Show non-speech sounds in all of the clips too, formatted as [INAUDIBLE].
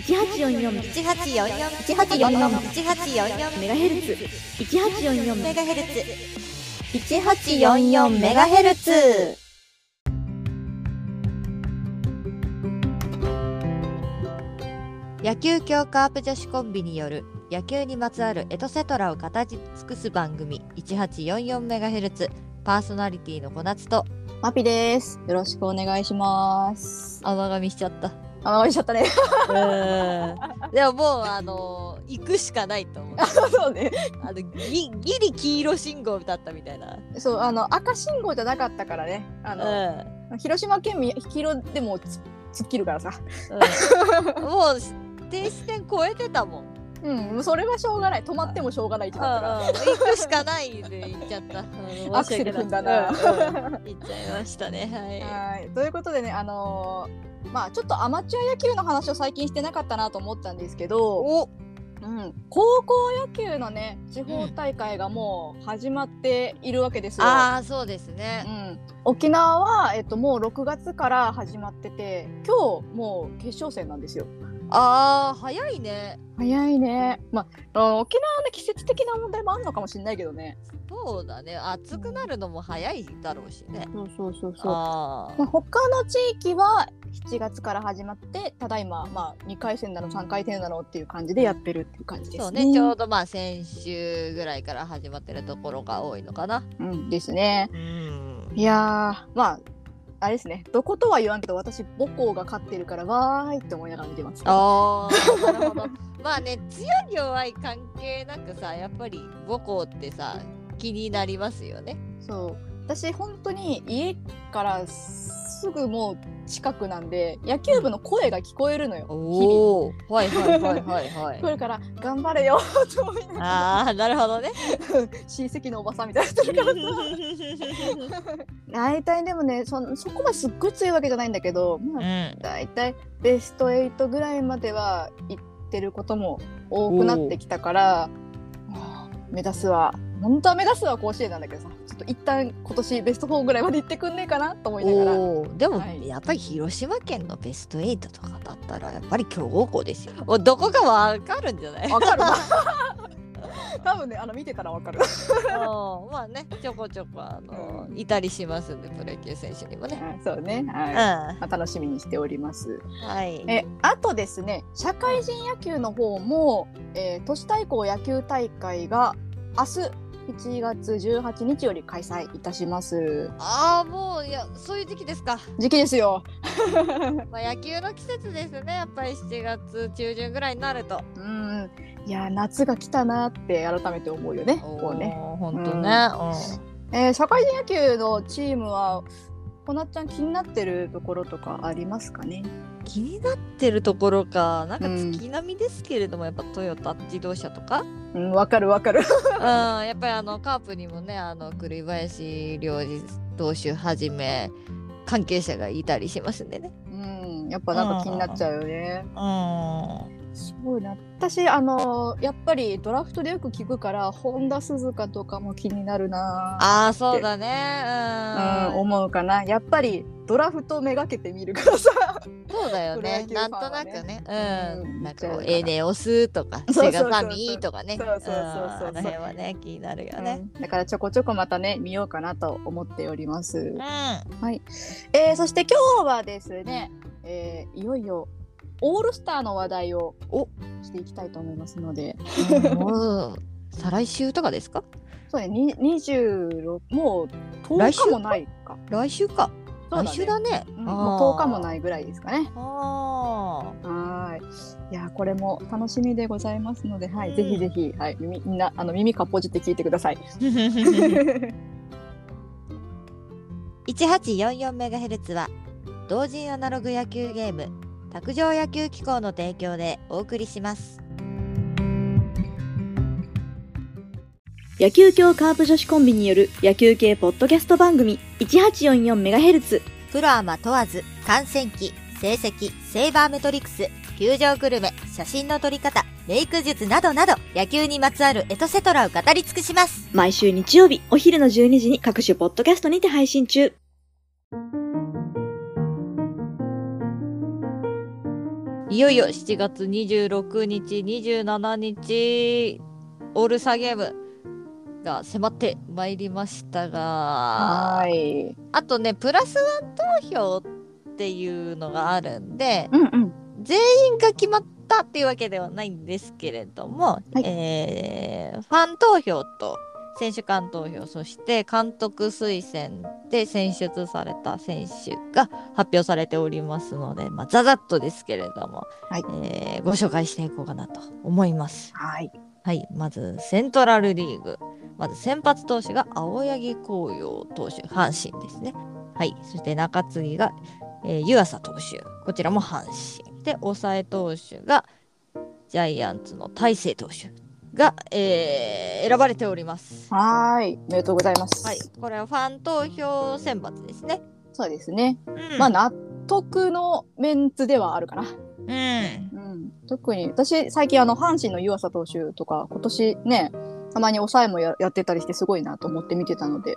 1844 1844 1844メガヘルツ1844メガヘルツ1844メガヘルツ野球協カープ女子コンビによる野球にまつわるエトセトラを語り尽くす番組1844メガヘルツ。パーソナリティの小夏とマピです。よろしくお願いします。甘噛みしちゃったあ、おいしちゃったね。うんでももうあの行くしかないと思う [LAUGHS] そうね。あのギギリ黄色信号だったみたいな、そう、あの赤信号じゃなかったからね。あうんの、広島県民黄色でもつ突っ切るからさ。うんもう停止線超えてたもんうん、もうそれはしょうがない。止まってもしょうがないってなったから。行くしかないで行っちゃった。うんアクセル踏んだな申し訳ないうんうん行っちゃいましたね。はい。ということでね、あのーまあちょっとアマチュア野球の話を最近してなかったなと思ったんですけど、おうん、高校野球のね地方大会がもう始まっているわけですよ。ああそうですうね。ん、沖縄は、えっと、もう6月から始まってて今日もう決勝戦なんですよ。ああ早いね。早いね。まあ、沖縄の季節的な問題もあるのかもしれないけどね。そうだね。暑くなるのも早いだろうしね。そうそうそうそう。あまあ、他の地域は7月から始まってただいま、まあ、2回戦なの3回戦なのっていう感じでやってるっていう感じあですね。そうね。ちょうどまあ先週ぐらいから始まってるところが多いのかな。うん、ですね。うん。いやーまああれですねどことは言わんと私母校が勝ってるからわーいって思いながら見てます。ああなるほど。[LAUGHS] まあね強い弱い関係なくさやっぱり母校ってさ気になりますよね。そう私本当に家からすぐもう近くなんで野球部の声が聞こえるのよ、おお。はいはいはいはいは聞こえるから頑張れよと思いながら。ああなるほどね。[LAUGHS] 親戚のおばさんみたいにな [LAUGHS] 大体でもねそそこまですっごい強いわけじゃないんだけど、まうあ、ん。大体ベスト8ぐらいまでは行ってることも多くなってきたからまあ目指すは本当は目指すは甲子園なんだけどさと一旦今年ベスト4ぐらいまで行ってくんねえかなと思いながら。でも、はいやっぱり広島県のベスト8とかだったらやっぱり強豪校ですよ。もうどこかわかるんじゃない？わかるな [LAUGHS] 多分ねあの見てたらわかる [LAUGHS] うんまあねちょこちょこあの、うんいたりしますんでプロ野球選手にもね。はいそうねはい、うん。まあ、楽しみにしておりますはい。えあとですね社会人野球の方も、えー都市対抗野球大会が明日1月18日より開催いたします。ああもういやそういう時期ですか。時期ですよ。[LAUGHS] まあ野球の季節ですね。やっぱり7月中旬ぐらいになると。うん。いや夏が来たなって改めて思うよね。こうね、本当ね。えー社会人野球のチームはこなっちゃん気になってるところとかありますかね？気になってるところかなんかうん月並みですけれども、やっぱトヨタ自動車とか、うんわかるわかる。うん、やっぱりあのカープにもねあの栗林良二投手はじめ関係者がいたりしますんでね。うんやっぱなんか気になっちゃうよね。うんすごいな私あのやっぱりドラフトでよく聞くから本田鈴鹿とかも気になるなああそうだね。うん、うん、思うかなやっぱりドラフトめがけて見るからさそうだよね。プロ野なんとなくね。ううんん。なんかこうエネオスとかそうそうそうそうセガサミーとかね。そうそうそうそううんあの辺はね気になるよね。うんだからちょこちょこまたね見ようかなと思っておりますうん。えーそして今日はですね、えーいよいよオールスターの話題をお。していきたいと思いますので。再来週とかですか？そうね。に26もう10来週日もないか。来週か。来週だね。うん。もう10日もい。ないぐらいですかね。あはーい。いやーこれも楽しみでございますので、はい、うん。ぜひぜひ、はい、耳みんなあの耳かっぽじって聞いてください。あ。1844メガヘルツは同人アナログ野球ゲーム卓上野球機構の提供でお送りします。野球協カープ女子コンビによる野球系ポッドキャスト番組 1844MHz プロアマ問わず観戦記成績セイバーメトリクス球場グルメ写真の撮り方メイク術などなど野球にまつわるエトセトラを語り尽くします。毎週日曜日お昼の12時に各種ポッドキャストにて配信中いよいよ7月26日、27日、オールスターゲームが迫ってまいりましたが、はい。あとね、プラスワン投票っていうのがあるんで、うんうん。全員が決まったっていうわけではないんですけれども、はいえーファン投票と選手間投票、そして監督推薦で選出された選手が発表されておりますので、まあ、ざざっとですけれども、はいえーご紹介していこうかなと思います。はい。はい、まずセントラルリーグ。まず先発投手が青柳紅葉投手、阪神ですね。はい、そして中継ぎが、えー湯浅投手、こちらも阪神。で、抑え投手がジャイアンツの大勢投手が、えー選ばれております。はい。おめでとうございます。はい、これはファン投票選抜ですね。そうですね。うんまあ、納得のメンツではあるかな。うん、うん。特に、私、最近、あの、阪神の湯浅投手とか、今年ね、たまに抑えもややってたりして、すごいなと思って見てたので、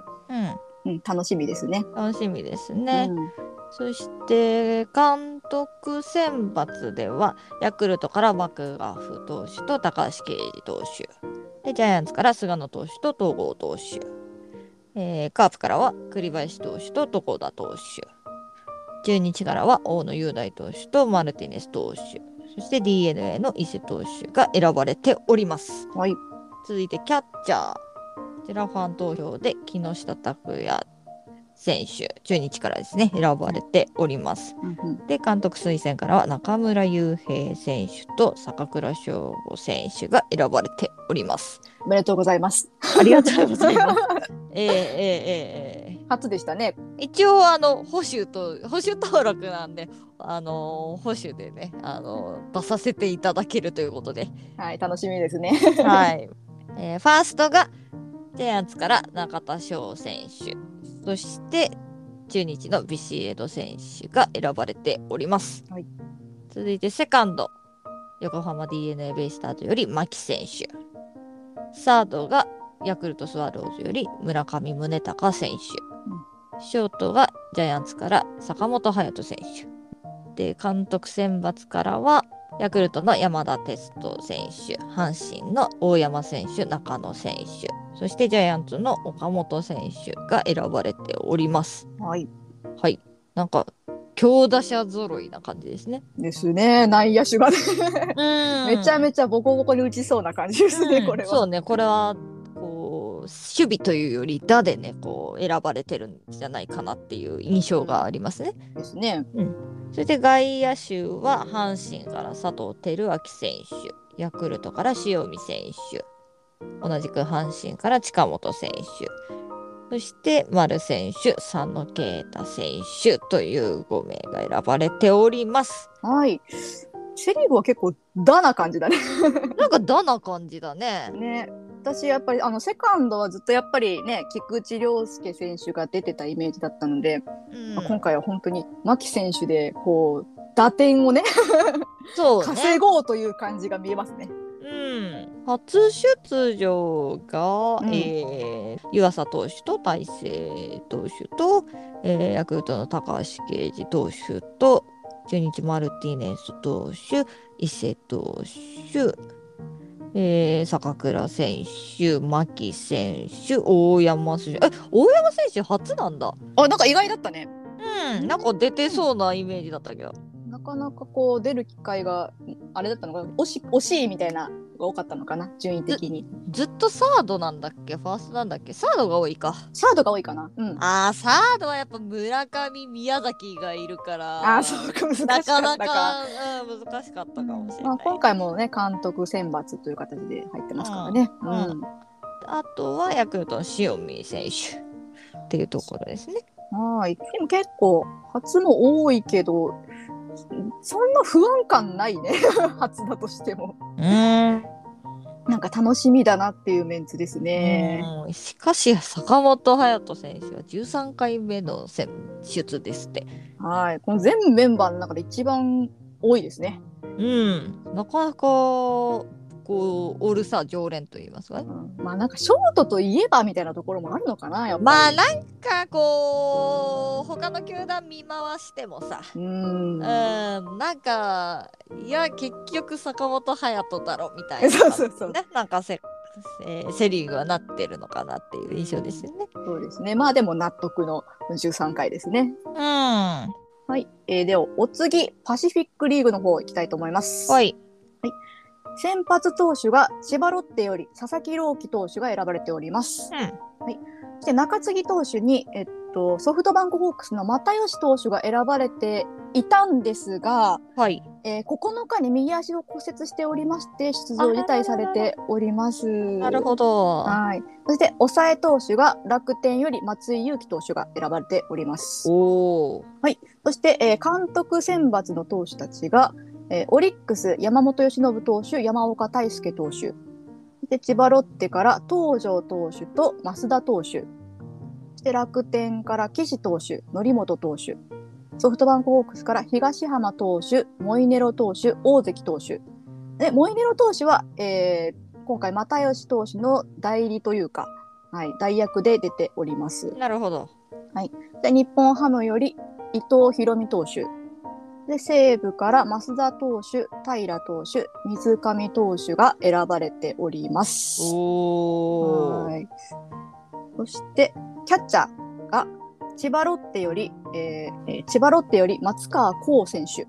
うん、うん、楽しみですね。楽しみですね。うんそして監督選抜ではヤクルトからマクガフ投手と高橋奎二投手。でジャイアンツから菅野投手と東郷投手、えーカープからは栗林投手と床田投手。中日からは大野雄大投手とマルティネス投手。そして d n a の伊勢投手が選ばれております。はい。続いてキャッチャー。こちらファン投票で木下拓也選手中日からですね選ばれております。で監督推薦からは中村悠平選手と坂倉翔吾選手が選ばれております。おめでとうございます。ありがとうございます。[LAUGHS] えー、えー、えー、え初でしたね。ー一応あの保守と保守登録なんであのー保守でねあのー出させていただけるということで。はい、楽しみですね。はい、えーファーストがジャイアンツから中田翔選手そして中日のビシエド選手が選ばれております、はい。続いてセカンド横浜 d n a ベイスターズより牧選手。サードがヤクルトスワローズより村上宗隆選手、ショートがジャイアンツから坂本勇人選手。で監督選抜からはヤクルトの山田哲人選手、阪神の大山選手、中野選手、そしてジャイアンツの岡本選手が選ばれております。はい。はい。なんか、強打者揃いな感じですね。ですね。内野手がね、めめちゃめちゃボコボコに打ちそうな感じですね、これは。そうね、これは、こう、守備というより、打でね、こう、選ばれてるんじゃないかなっていう印象がありますね。ですね。そして外野手は阪神から佐藤輝明選手、ヤクルトから塩見選手、同じく阪神から近本選手、そして丸選手、佐野啓太選手という5名が選ばれております。はい。セリーグは結構ダな感じだね。なんかダな感じだね。[LAUGHS] ね。私やっぱりあのセカンドはずっとやっぱりね菊池涼介選手が出てたイメージだったので、うんまあ今回は本当に牧選手でこう打点をね [LAUGHS] そうね稼。ごうという感じが見えますね。うん、初出場が、うんえー湯浅投手と大勢投手と、えーヤクルトの高橋奎二投手と中日マルティネス投手伊勢投手、えー坂倉選手牧選手大山選手。え大山選手初なんだ。あなんか意外だったね。うんなんか出てそうなイメージだったけど。なかなかこう出る機会があれだったのかな惜し惜しいみたいなのが多かったのかな順位的に。ずっとサードなんだっけ？ファーストなんだっけ？サードが多いかサードが多いかな。うん。あーサードはやっぱ村上宮崎がいるからあーそうか難しかなったか。かなか、うん、難しかったかもしれない、まあ、今回もね監督選抜という形で入ってますからね。ううんん。あとはヤクルトの塩見選手っていうところですねはい。でも結構初も多いけど、そんな不安感ないね。[LAUGHS] 初だとしても。うんなんか楽しみだなっていうメンツですね。うんしかし坂本勇人選手は13回目の選出ですってはい。この全メンバーの中で一番多いですね。うんなかなかここうおるさ常連と言いますかねうん。まあなんかショートといえばみたいなところもあるのかなやっぱり。まあなんかこう他の球団見回してもさ。うーん。うん。なんかいや結局坂本勇人だろみたいな [LAUGHS] そうそうそう。ねなんかせえーセ・リーグはなってるのかなっていう印象ですよね。そうですね。まあでも納得の13回ですね。うん。ははい、えー、ではお次パシフィックリーグの方行きたいと思います。い。先発投手が千葉ロッテより佐々木朗希投手が選ばれておりますうん。そして中継ぎ投手に、えっと、ソフトバンクホークスの又吉投手が選ばれていたんですが、はい。えー9日に右足を骨折しておりまして出場辞退されております。なるほど。はい。そして抑え投手が楽天より松井裕樹投手が選ばれております。おお。そして、えー監督選抜の投手たちが、えーオリックス山本由伸投手、山岡大輔投手。で千葉ロッテから東條投手と増田投手。そして楽天から岸投手、則本投手。ソフトバンクホークスから東浜投手、モイネロ投手、大関投手。で、モイネロ投手は、えー今回又吉投手の代理というか、はい、代役で出ております。なるほど。で日本ハムより伊藤大海投手で西武から増田投手平投手水上投手が選ばれております。はいそしてキャッチャーが千葉ロッテより、えーえー千葉ロッテより松川幸選手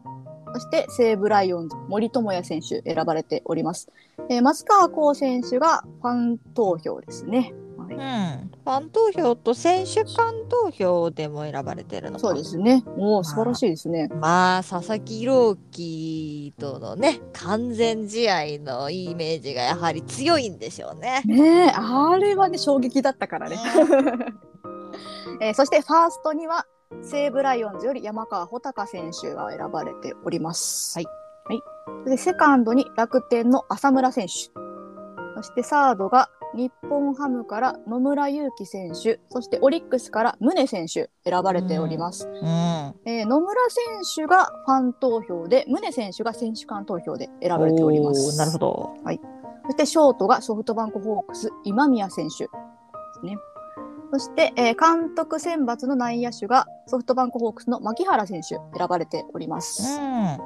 そして西武ライオンズ森友哉選手選ばれております。えー松川幸選手がファン投票ですね。はいうん。ファン投票と選手間投票でも選ばれてるのか。そうですね。おお素晴らしいですね。まあ佐々木朗希とのね完全試合のイメージがやはり強いんでしょうね。ねえ、あれはね、衝撃だったからね。[LAUGHS] えーそして、ファーストには、西武ライオンズより山川穂高選手が選ばれております。はい。はい。そして、セカンドに楽天の浅村選手。そして、サードが日本ハムから野村祐希選手、そしてオリックスから宗選手選ばれております。うん。えー野村選手がファン投票で、宗選手が選手間投票で選ばれております。なるほど。そしてショートがソフトバンクホークス今宮選手ですね。そして、えー監督選抜の内野手がソフトバンクホークスの牧原選手選ばれておりまうす。ん。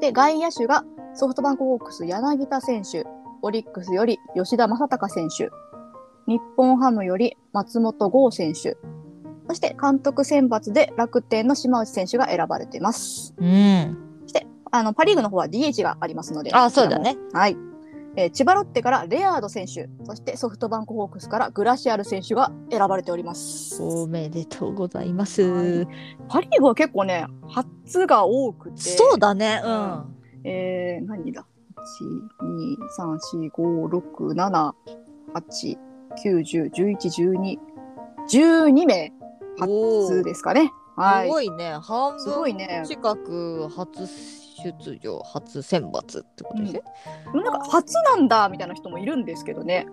で外野手がソフトバンクホークス柳田選手、オリックスより吉田正尚選手、日本ハムより松本剛選手、そして監督選抜で楽天の島内選手が選ばれています。うん。あのパ・リーグの方は DH がありますので。あそうだね。はい。えー千葉ロッテからレアード選手、そしてソフトバンクホークスからグラシアル選手が選ばれております。おめでとうございます。はいパ・リーグは結構ね、初が多くて。そうだね。うん。えー、何だ？?1、2、3、4、5、6、7、8、9、10、11、12、12名初ですかね。はい。すごいね。半分ね。近く初出場、初選抜ってことですね。でもなんか初なんだみたいな人もいるんですけどね。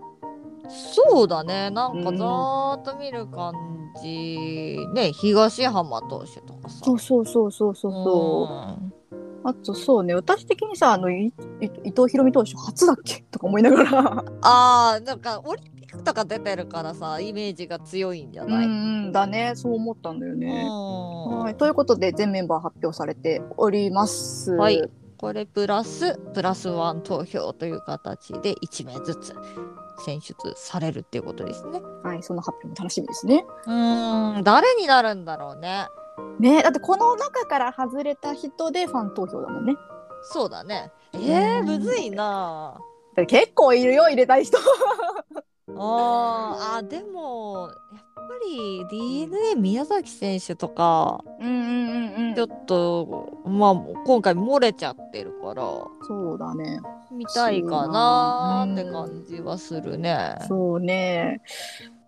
そうだね。なんかうんざーっと見る感じ、ね、東浜投手とかさ。そうそうそうそうそうそう。あとそうね、私的にさ、あの、伊藤博美投手初だっけ？とか思いながら。ああ、なんかオリンピックとか出てるからさ、イメージが強いんじゃうない、ん、だね。そう思ったんだようね。んはい。ということで、全メンバー発表されております。はい。これプラスプラスワン投票という形で1名ずつ選出されるっていうことですね。はい。その発表も楽しみですね。うーん、誰になるんだろうね。ねだってこの中から外れた人でファン投票だもんね。そうだね。えー、うんむずいな結構いるよ、入れたい人。[LAUGHS] あーあ、でも、やっぱり DNA 宮崎選手とか、うんうんうんうんちょっと、まあ、今回漏れちゃってるから、そうだね。見たいかなーって感じはするね。そうね。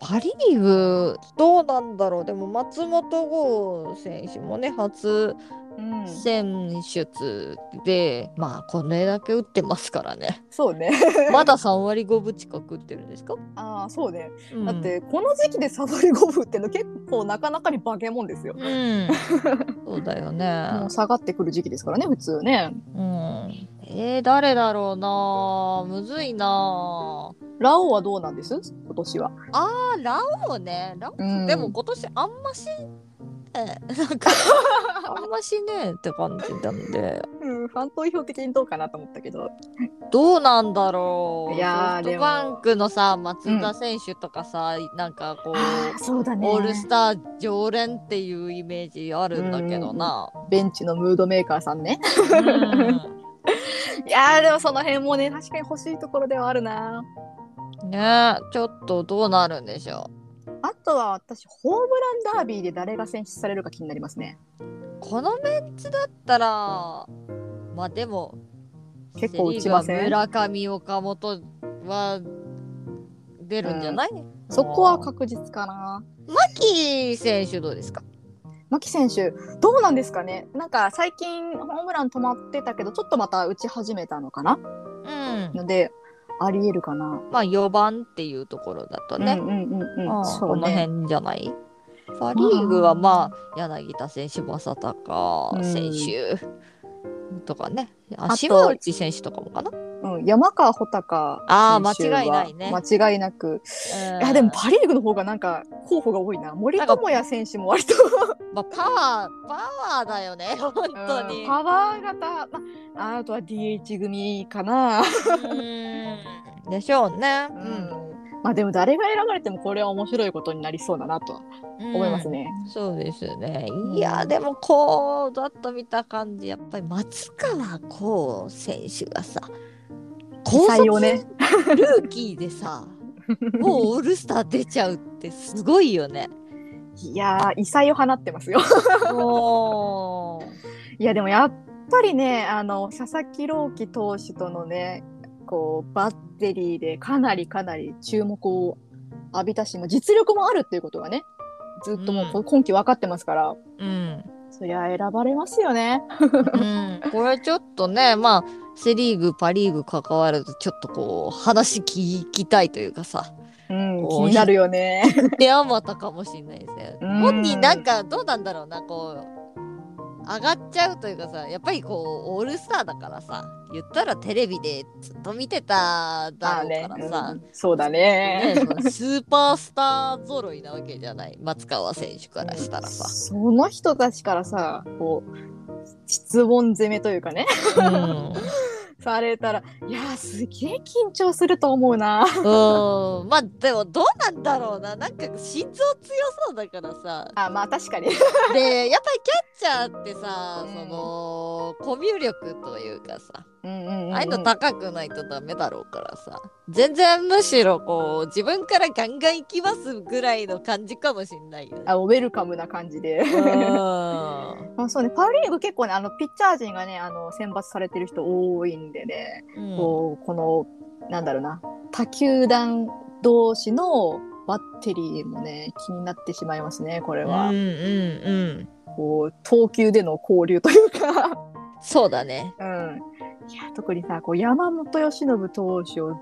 パ・リーグ、どうなんだろう。でも、松本剛選手もね、初うん。選出で、まあ、これだけ打ってますからね。そうね。まだ3割5分近く打ってるんですか、ああ、そうね。うんだって、この時期でサドリゴブっての結構なかなかに化け物ですよ。うん、そうだよねもう。下がってくる時期ですからね、普通ね。うん、えー、誰だろうなむずいなラオウはどうなんです？今年は。あー、ラオウね。ラオウ、うんでも今年あんまし、ね、[LAUGHS] なんか、[LAUGHS] あんましねって感じなんで、うん、ファン投票的にどうかなと思ったけど。どうなんだろう。いやーソフトバンクのさ、松田選手とかさ、なんかこう、そうだオールスター常連っていうイメージあるんだけどな。ベンチのムードメーカーさんね。うん [LAUGHS] いやーでもその辺もね確かに欲しいところではあるな。ねちょっとどうなるんでしょあとは私ホームランダービーで誰が選出されるか気になりますね。う。このメンツだったら、まあでも、結構打ちません？村上、岡本は出るんじゃない、そこは確実かな。牧選手どうですか？牧選手どうなんですかね？なんか最近ホームラン止まってたけどちょっとまた打ち始めたのかな？うん。のでありえるかな。まあ4番っていうところだとね。うんうんうんうん。ああそうね。この辺じゃないパ・リーグはまあ柳田選手正隆選手とかね、あ島内選手とかもかな、うん、山川穂高あー選手は間違いないね。間違いなく。いやでもパ・リーグの方がなんか候補が多いな。森友哉選手も割と。[LAUGHS] まあ、パワーパワーだよね本当に。うんパワー型、まあ、あとは DH 組かな。うん。でしょうね、うんまあでも誰が選ばれてもこれは面白いことになりそうだなと思いますね。そうですねいやでもこうだと見た感じやっぱり松川幸選手がさ高採用ね。ルーキーでさ [LAUGHS] もうオールスター出ちゃうってすごいよね。いやー異彩を放ってますよ。おいやでもやっぱりねあの佐々木朗希投手とのねこうバッテリーでかなりかなり注目を浴びたしもう実力もあるっていうことがねずっともうこ今季分かってますから、うん、そりゃ選ばれますよね。うん、これちょっとねまあセ・リーグパ・リーグ関わるとちょっとこう話聞きたいというかさうん、お気になるよね。手 [LAUGHS] あまたかもしれないですね。うん本人なんかどうなんだろうなこう上がっちゃうというかさやっぱりこうオールスターだからさ言ったらテレビでずっと見てただろうねからさ、うんそうだね。ね、スーパースター揃いなわけじゃない松川選手からしたらさ。その人たちからさこう質問攻めというかねうんされたらいやーすげえ緊張すると思うな。うん。まあでもどうなんだろうな。なんか心臓強そうだからさ。あまあ確かに。でやっぱりキャッチャーってさ、うん。そのコミュ力というかさうんうんうんうん。ああいうの高くないとダメだろうからさ。全然むしろこう自分からガンガン行きますぐらいの感じかもしんないよね。あウェルカムな感じで。うま [LAUGHS] あそうね、パ・リーグ結構ね、あのピッチャー陣がね、あの選抜されてる人多いんでね、んこうこの、なんだろうな、他球団同士のバッテリーもね、気になってしまいますね、これは。うんうんうんこう投球での交流というか、そうだね。うん。いや、特にさ、こう山本由伸投手を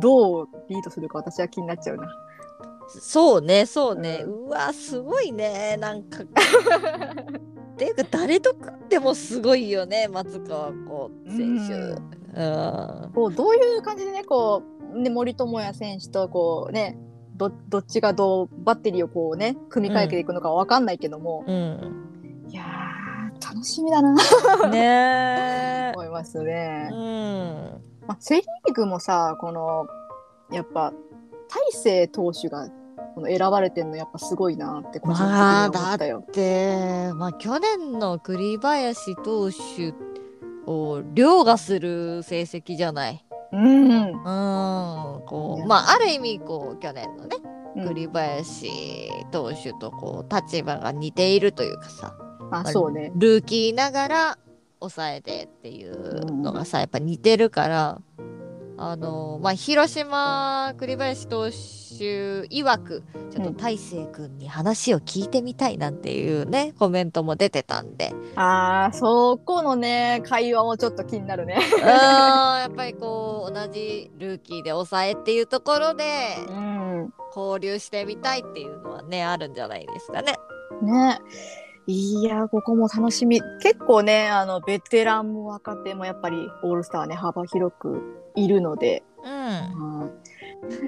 どうリードするか私は気になっちゃうな。そうねそうね、ううわすごいねなんか [LAUGHS] っていうか誰と組んでもすごいよね松川子選手。ううん。こうどういう感じでね、こう、ね、森友哉選手とこうね、どどっちがどうバッテリーをこうね組み替えていくのかわかんないけども、うん、いやー楽しみだな。ね [LAUGHS] 思いますね。え。う。ん。まあ、セ・リーグもさこのやっぱ大勢投手がこの選ばれてんのやっぱすごいなって個人的には思ったよ。でまあ去年の栗林投手を凌駕する成績じゃない。うん、うん。こいうや。まあある意味こう去年のねうん。栗林投手とこう立場が似ているというかさ。あそうね。ルーキーながら抑えてっていうのがさやっぱ似てるからあのまあ広島栗林投手曰くちょっとうん。大勢君に話を聞いてみたいなんていうねコメントも出てたんで。あーそこのね会話もちょっと気になるね。[LAUGHS] うーんやっぱりこう同じルーキーで抑えっていうところでうん。交流してみたいっていうのはねあるんじゃないですかね。ねいやここも楽しみ。結構ねあのベテランも若手もやっぱりオールスターね幅広くいるので、うん。はい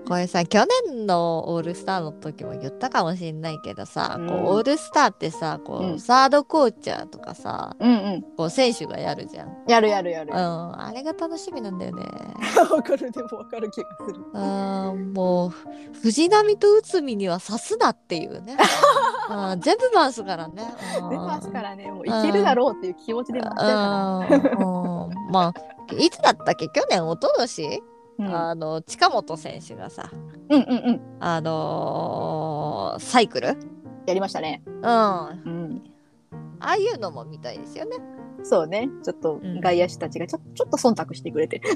これさ去年のオールスターの時も言ったかもしれないけどさ、うん。こうオールスターってさこう、うん。サードコーチャーとかさうんうん。こう選手がやるじゃん。やるやるやる。うん、あれが楽しみなんだよね。[LAUGHS] わかるでもわかる気がする。あーもう藤波と内海には刺すなっていうね。[LAUGHS] うん。全部回すからね。うん。出ますからね。もういけるだろうっていう気持ちで回してるかうん。うん。まあいつだったっけ？去年一昨年、ら、あの近本選手がさうん、うんうん。うんあのーサイクル？やりましたね。うん。あうん。あいうのも見たいですよね。そうね。ちょっとん。外野手たちがちょちょっと忖度してくれて。[LAUGHS] ね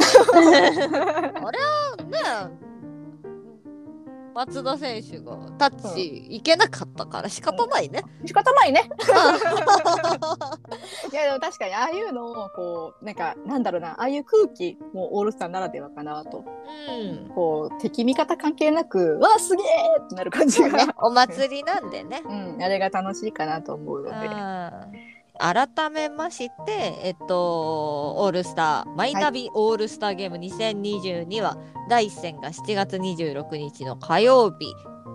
松田選手がタッチいけなかったから仕方ないね。仕方ないね。[LAUGHS] いやでも確かにああいうのをこうなんかなんだろうなああいう空気もオールスターならではかなと。うん。こう敵味方関係なくわあすげえってなる感じが、ね、お祭りなんでね。うん、あれが楽しいかなと思うので、改めまして、えっと、オールスター、マイナビオールスターゲーム2022は、第1戦が7月26日の火曜日、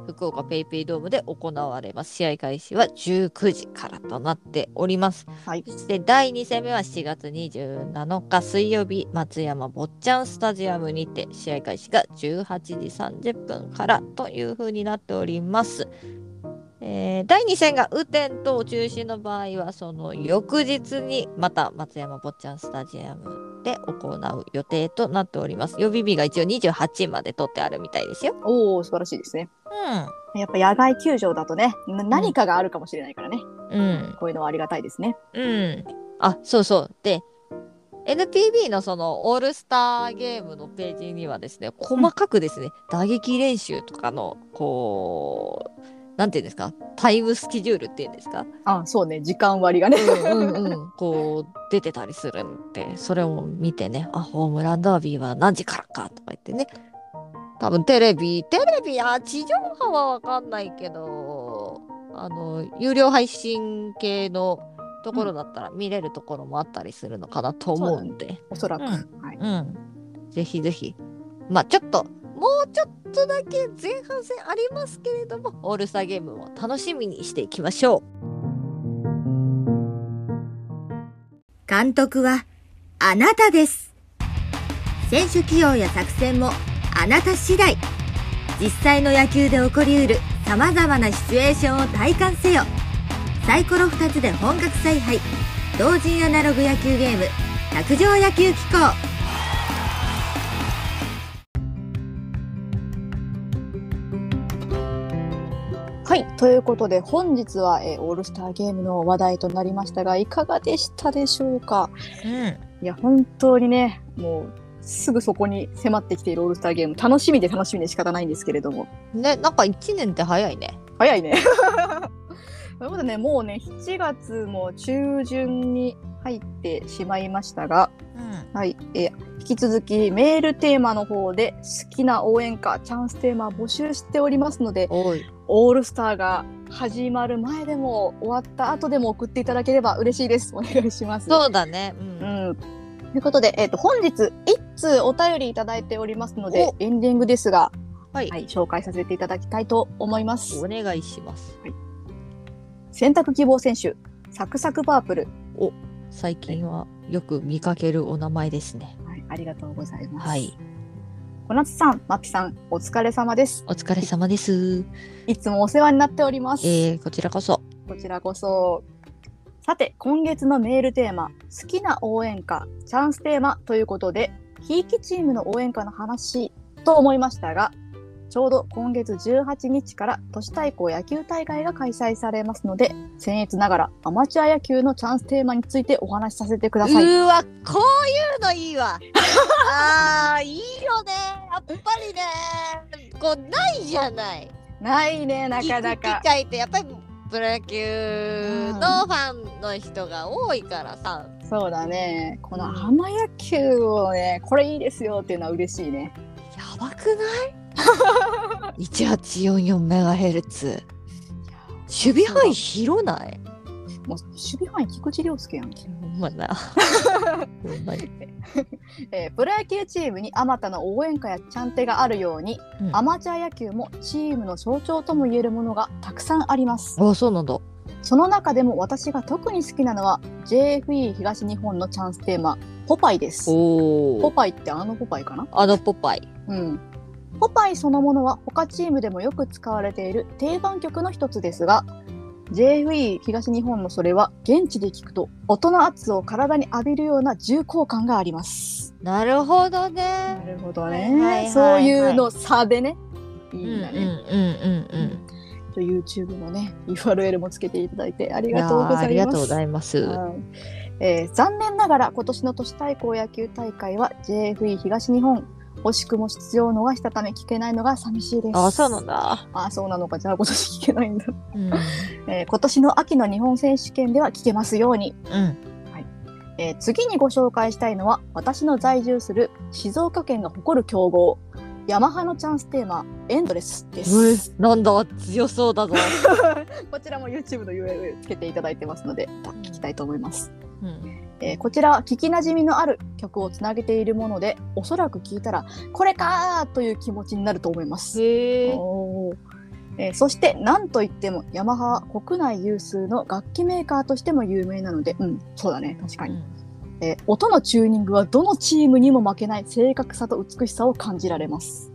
福岡ペイペイドームで行われます。試合開始は19時からとなっております。はいそして第2戦目は7月27日水曜日、松山坊ちゃんスタジアムにて試合開始が18時30分からという風になっております。えー第2戦が雨天等中止の場合はその翌日にまた松山坊ちゃんスタジアムで行う予定となっております。予備日が一応28まで取ってあるみたいですよ。おお素晴らしいですねうやっぱ野外球場だとねな何かがあるかもしれないからね、ん。うん。こういうのはありがたいですねうん。あ、そうそう。で、NPB のそのオールスターゲームのページにはですね、細かくですね、打撃練習とかの、こう、なんていうんですか、タイムスケジュールっていうんですか、あそうね。時間割がね。うんうんうん、こう、出てたりするんで、それを見てね、あ、ホームランダービーは何時からかとか言ってね、多分テレビ、テレビ、あ、地上波はわかんないけど、あの、有料配信系のところだったら見れるところもあったりするのかなと思うんで、おそらく、うん。はい、うん。ぜひぜひ。まあちょっと、もうちょっとだけ前半戦ありますけれども、オールスターゲームも楽しみにしていきましょう監督はあなたです。選手起用や作戦もあなた次第。実際の野球で起こりうる様々なシチュエーションを体感せよ。サイコロ2つで本格采配。同人アナログ野球ゲーム、卓上野球機構。はいということで本日は、えーオールスターゲームの話題となりましたがいかがでしたでしょうか？う。うん。いや本当にねもうすぐそこに迫ってきているオールスターゲーム楽しみで楽しみで仕方ないんですけれどもね、なんか1年って早いね。早いね。ということでねもうね7月も中旬に入ってしまいましたが、うん。はいえー引き続きメールテーマの方で好きな応援歌チャンステーマ募集しておりますのでおい。オールスターが始まる前でも終わった後でも送っていただければ嬉しいです。お願いします。そうだね。う。うんん。ということで、えっ、と、本日、一通お便りいただいておりますので、エンディングですが、はい。はい、紹介させていただきたいと思いますお。願いします。選択希望選手、サクサクパープル。最近はよく見かけるお名前ですね。はい、ありがとうございます。はい。小夏さん、まっぴさん、お疲れ様です。お疲れ様です。いつもお世話になっております。えー、こちらこそ。こちらこそ。さて、今月のメールテーマ、好きな応援歌、チャンステーマということで、ひいきチームの応援歌の話と思いましたが、ちょうど今月18日から都市対抗野球大会が開催されますので、僭越ながらアマチュア野球のチャンステーマについてお話しさせてください。うーわ、こういうのいいわ。あー、いいよね。やっぱりね。こう、ないじゃない。ないね、なかなか機。会ってやっぱりプロ野球のファンの人が多いからさ。そうだね。このうんアマ野球をね、これいいですよっていうのは嬉しいね。やばくない？[LAUGHS] ?1844MHz。守備範囲広ない？もう守備範囲菊池涼介やんけ。ほんまな。ほんまに。えープロ野球チームにあまたの応援歌やチャンテがあるように、うんアマチュア野球もチームの象徴ともいえるものがたくさんあります。あ、そうなんだ。その中でも私が特に好きなのは JFE 東日本のチャンステーマ「ポパイ」です。おお。ポパイってあのポパイかな？あのポパイ。うん。ポパイそのものは他チームでもよく使われている定番曲の一つですが JFE 東日本のそれは現地で聞くと音の圧を体に浴びるような重厚感があります。なるほどなね。るほどはいはいはいはいそういうの差でね。いうんうんんいだね。うんうんと YouTube のね URL もつけていただいてありうん。がとうございます。ありがとうございます。はいえー残念ながら今年の都市対抗野球大会は JFE 東日本惜しくも出場を逃したため聞けないのが寂しいです。あ、そうなんだ。あそうなのかじゃあ今年聞けないんだ、うん。[LAUGHS] えー今年の秋の日本選手権では聞けますように、うん。えー次にご紹介したいのは私の在住する静岡県が誇る強豪ヤマハのチャンステーマエンドレスでうえす。なんだ、強そうだぞ。[LAUGHS] こちらも YouTube の URL つけていただいてますので聞きたいと思います。うん。えーこちらは聞きなじみのある曲をつなげているものでおそらく聞いたらこれかーという気持ちになると思います。へえ。おーえーそして何といってもヤマハは国内有数の楽器メーカーとしても有名なのでうんそうだね確かに、えー音のチューニングはどのチームにも負けない正確さと美しさを感じられます、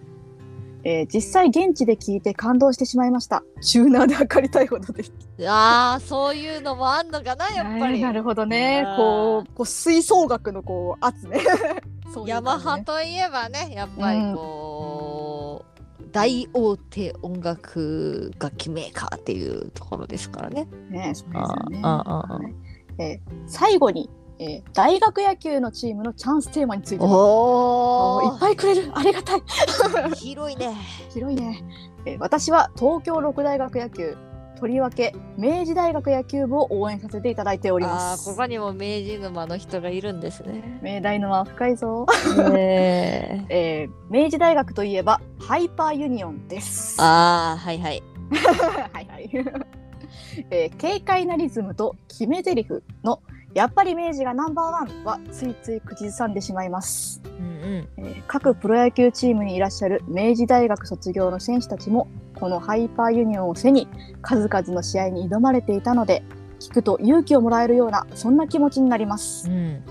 えー実際現地で聞いて感動してしまいました。チューナーで測りたいほどで。すああ、そういうのもあんのかな、やっぱり。なるほどね。こうこう吹奏楽のこう圧ね [LAUGHS] そういうヤマハといえばね、やっぱりこう、大大手音楽楽器メーカーっていうところですからね。ねそうですよね。ああああはい。えー最後に、えー大学野球のチームのチャンステーマについて。おいっぱいくれる。ありがたい。い広いね。広いね、えー私は東京六大学野球とりわけ明治大学野球部を応援させていただいておりああ、ますここにも明治沼の人がいるんですね。明大のは深いぞ、ねえ。[LAUGHS] えー明治大学といえばハイパーユニオンです。ああ、はいはい。[LAUGHS] はいはい。[LAUGHS] えー軽快なリズムと決め台詞のやっぱり明治がナンバーワンはついつい口ずさんでしまいます、うんうん。えー各プロ野球チームにいらっしゃる明治大学卒業の選手たちもこのハイパーユニオンを背に数々の試合に挑まれていたので聞くと勇気をもらえるようなそんな気持ちになります、うん。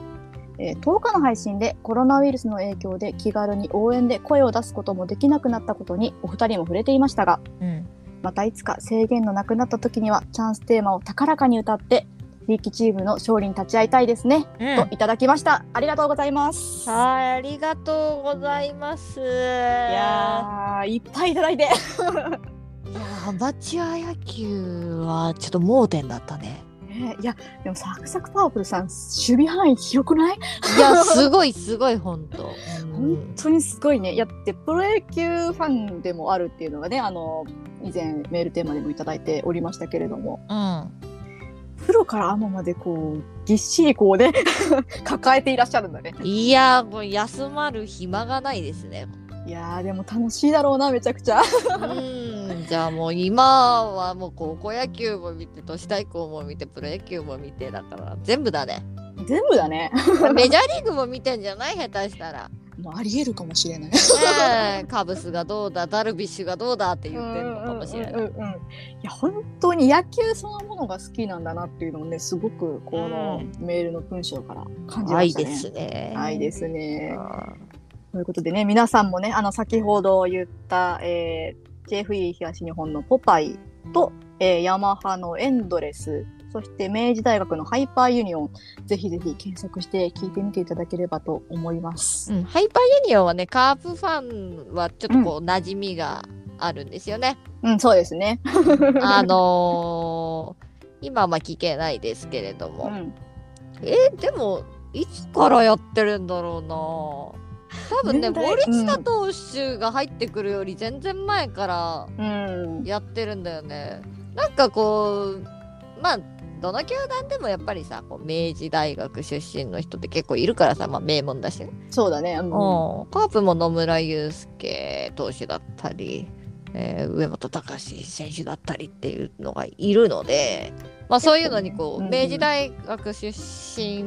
えー10日の配信でコロナウイルスの影響で気軽に応援で声を出すこともできなくなったことにお二人も触れていましたがうん。またいつか制限のなくなった時にはチャンステーマを高らかに歌って地域チームの勝利に立ち会いたいですね、うん。といただきました。ありがとうございます。はい、ありがとうございます。いいやーいっぱいいただいて。いやアマチュア野球はちょっと盲点だったね。ねいやでもサクサクパワフルさん守備範囲広くない？いや、すごいすごい、ほんと。うん。本当にすごいね。いやってプロ野球ファンでもあるっていうのがねあの以前メールテーマでもいただいておりましたけれども。うん。プロからアマまでこうぎっしりこうね [LAUGHS] 抱えていらっしゃるんだねいや、もう休まる暇がないですね。いやーでも楽しいだろうなめちゃくちゃうん。じゃあもう今はもう高校野球も見て、都市対抗も見て、プロ野球も見て、だから全部だね。全部だね [LAUGHS] メジャーリーグも見てんじゃない？下手したら。ありえるかもしれないカブスがどうだ、ダルビッシュがどうだって言ってるのかもしれない。うんうんうんうんいや本当に野球そのものが好きなんだなっていうのをねすごくこのメールの文章から感じましたね。愛ですね。愛ですね。あということでね皆さんもねあの先ほど言った、えー、JFE 東日本のポパイと、えーヤマハのエンドレスそして明治大学のハイパーユニオンぜひぜひ検索して聞いてみていただければと思います。うん、ハイパーユニオンはね、カープファンはちょっとこう、馴染みがあるんですよね。うん、そうですね。[LAUGHS] あのー今はまあ聞けないですけれども。うん、えでも、いつからやってるんだろうな。多分ね、森下投手が入ってくるより全然前からうん、やってるんだよね。なんかこう、まあ、どの球団でもやっぱりさ、こう明治大学出身の人って結構いるからさ、まあ名門だしね。そうだね。うんうん、カープも野村祐介投手だったり、えー上本隆選手だったりっていうのがいるので、まあ、そういうのにこう、うん明治大学出身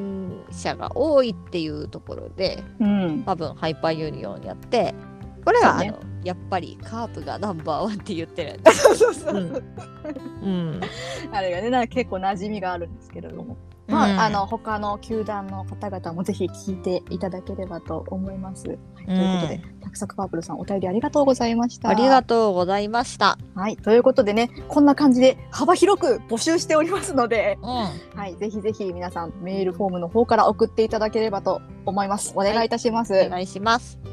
者が多いっていうところでうん。多分ハイパーユニオンやってこれは、ねあのやっぱりカープがナンバーワンって言ってる [LAUGHS] んあれがね、なんか結構馴染みがあるんですけれども。まあ、あの他の球団の方々もぜひ聞いていただければと思います。はい、ということで、タクサクパープルさんお便りありがとうございました。ありがとうございました。はい、ということでね、こんな感じで幅広く募集しておりますので、うんはい、ぜひぜひ皆さんメールフォームの方から送っていただければと思います。お願いいたします。お願いします。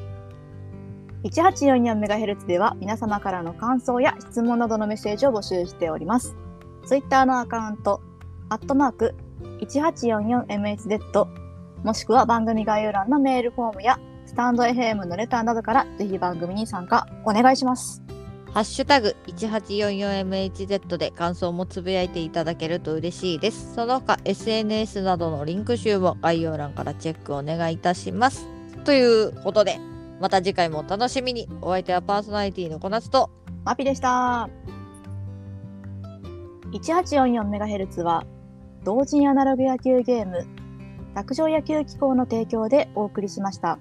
1844MHz では皆様からの感想や質問などのメッセージを募集しております。ツイッターのアカウント、アットマーク 1844MHz もしくは番組概要欄のメールフォームやスタンド FM のレターなどからぜひ番組に参加お願いします。ハッシュタグ 1844MHz で感想もつぶやいていただけると嬉しいです。その他 SNS などのリンク集も概要欄からチェックお願いいたします。ということで、また次回もお楽しみに。お相手はパーソナリティのこなつと、マピでした。1844MHz は同人アナログ野球ゲーム卓上野球機構の提供でお送りしました。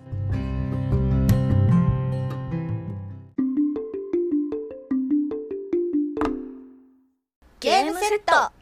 ゲームセット